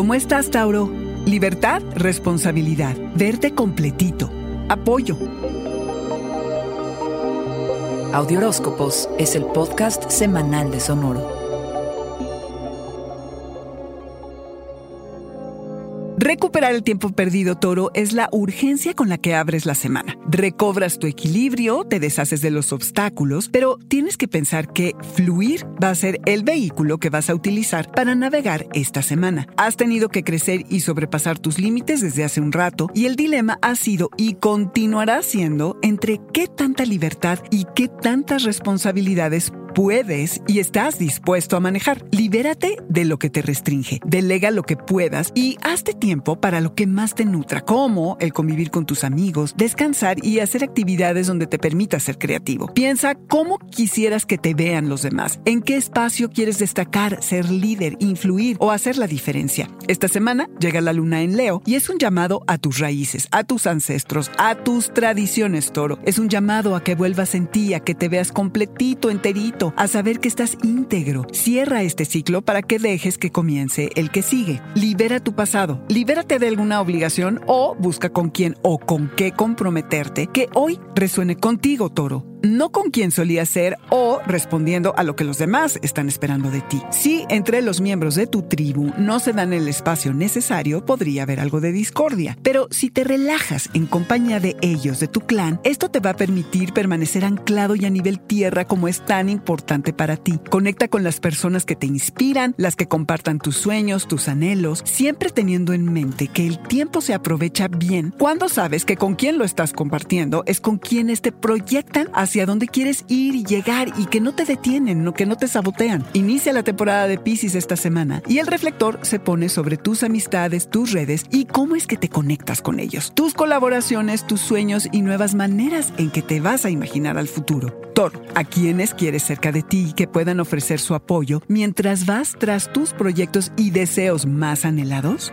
¿Cómo estás, Tauro? Libertad, responsabilidad, verte completito, apoyo. Audioróscopos es el podcast semanal de Sonoro. Recuperar el tiempo perdido, Toro, es la urgencia con la que abres la semana. Recobras tu equilibrio, te deshaces de los obstáculos, pero tienes que pensar que fluir va a ser el vehículo que vas a utilizar para navegar esta semana. Has tenido que crecer y sobrepasar tus límites desde hace un rato y el dilema ha sido y continuará siendo entre qué tanta libertad y qué tantas responsabilidades puedes y estás dispuesto a manejar. Libérate de lo que te restringe, delega lo que puedas y hazte tiempo para lo que más te nutra, como el convivir con tus amigos, descansar y hacer actividades donde te permita ser creativo. Piensa cómo quisieras que te vean los demás, en qué espacio quieres destacar, ser líder, influir o hacer la diferencia. Esta semana llega la luna en Leo y es un llamado a tus raíces, a tus ancestros, a tus tradiciones, toro. Es un llamado a que vuelvas en ti, a que te veas completito, enterito a saber que estás íntegro. Cierra este ciclo para que dejes que comience el que sigue. Libera tu pasado, libérate de alguna obligación o busca con quién o con qué comprometerte que hoy resuene contigo, toro no con quien solía ser o respondiendo a lo que los demás están esperando de ti. Si entre los miembros de tu tribu no se dan el espacio necesario, podría haber algo de discordia. Pero si te relajas en compañía de ellos, de tu clan, esto te va a permitir permanecer anclado y a nivel tierra como es tan importante para ti. Conecta con las personas que te inspiran, las que compartan tus sueños, tus anhelos, siempre teniendo en mente que el tiempo se aprovecha bien cuando sabes que con quien lo estás compartiendo es con quienes te proyectan hacia hacia dónde quieres ir y llegar y que no te detienen, no, que no te sabotean. Inicia la temporada de Pisces esta semana y el reflector se pone sobre tus amistades, tus redes y cómo es que te conectas con ellos, tus colaboraciones, tus sueños y nuevas maneras en que te vas a imaginar al futuro. Toro, a quienes quieres cerca de ti y que puedan ofrecer su apoyo mientras vas tras tus proyectos y deseos más anhelados?